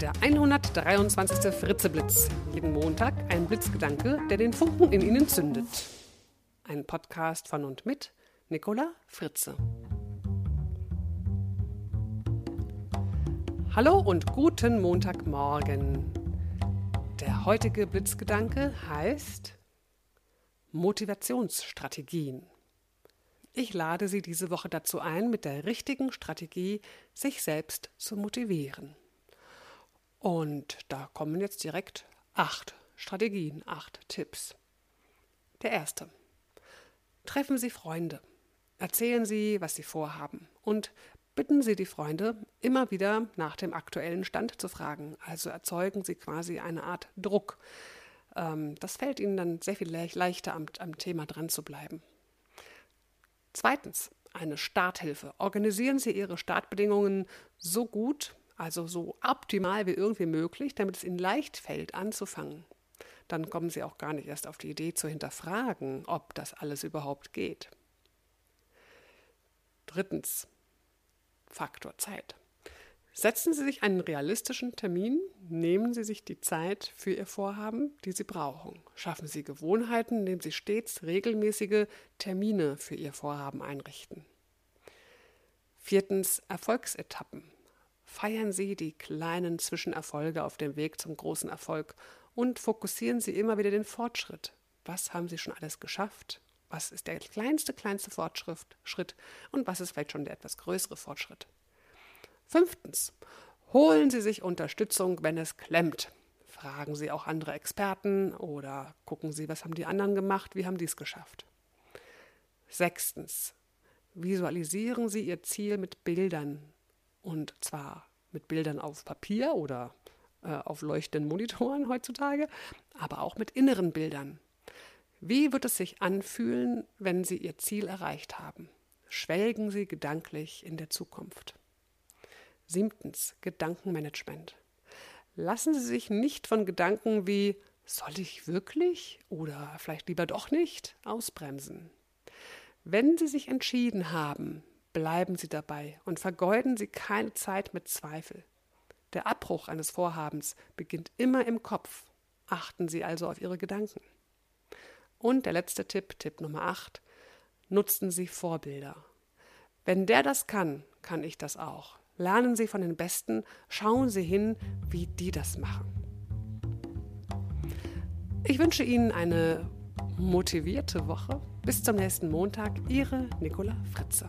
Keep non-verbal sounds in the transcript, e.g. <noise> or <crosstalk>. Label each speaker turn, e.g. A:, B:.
A: Der 123. Fritzeblitz. Jeden Montag ein Blitzgedanke, der den Funken in Ihnen zündet. Ein Podcast von und mit Nicola Fritze. Hallo und guten Montagmorgen. Der heutige Blitzgedanke heißt Motivationsstrategien. Ich lade Sie diese Woche dazu ein, mit der richtigen Strategie sich selbst zu motivieren. Und da kommen jetzt direkt acht Strategien, acht Tipps. Der erste. Treffen Sie Freunde. Erzählen Sie, was Sie vorhaben. Und bitten Sie die Freunde, immer wieder nach dem aktuellen Stand zu fragen. Also erzeugen Sie quasi eine Art Druck. Ähm, das fällt Ihnen dann sehr viel leichter am, am Thema dran zu bleiben. Zweitens, eine Starthilfe. Organisieren Sie Ihre Startbedingungen so gut, also so optimal wie irgendwie möglich, damit es Ihnen leicht fällt, anzufangen. Dann kommen Sie auch gar nicht erst auf die Idee zu hinterfragen, ob das alles überhaupt geht. Drittens, Faktor Zeit. Setzen Sie sich einen realistischen Termin, nehmen Sie sich die Zeit für Ihr Vorhaben, die Sie brauchen. Schaffen Sie Gewohnheiten, indem Sie stets regelmäßige Termine für Ihr Vorhaben einrichten. Viertens Erfolgsetappen. Feiern Sie die kleinen Zwischenerfolge auf dem Weg zum großen Erfolg und fokussieren Sie immer wieder den Fortschritt. Was haben Sie schon alles geschafft? Was ist der kleinste, kleinste Fortschritt und was ist vielleicht schon der etwas größere Fortschritt? Fünftens. Holen Sie sich Unterstützung, wenn es klemmt. Fragen Sie auch andere Experten oder gucken Sie, was haben die anderen gemacht, wie haben die es geschafft. Sechstens. Visualisieren Sie Ihr Ziel mit Bildern. Und zwar mit Bildern auf Papier oder äh, auf leuchtenden Monitoren <laughs> heutzutage, aber auch mit inneren Bildern. Wie wird es sich anfühlen, wenn Sie Ihr Ziel erreicht haben? Schwelgen Sie gedanklich in der Zukunft. Siebtens, Gedankenmanagement. Lassen Sie sich nicht von Gedanken wie soll ich wirklich oder vielleicht lieber doch nicht ausbremsen. Wenn Sie sich entschieden haben, bleiben Sie dabei und vergeuden Sie keine Zeit mit Zweifel. Der Abbruch eines Vorhabens beginnt immer im Kopf. Achten Sie also auf Ihre Gedanken. Und der letzte Tipp, Tipp Nummer 8, nutzen Sie Vorbilder. Wenn der das kann, kann ich das auch. Lernen Sie von den Besten, schauen Sie hin, wie die das machen. Ich wünsche Ihnen eine motivierte Woche. Bis zum nächsten Montag, Ihre Nicola Fritze.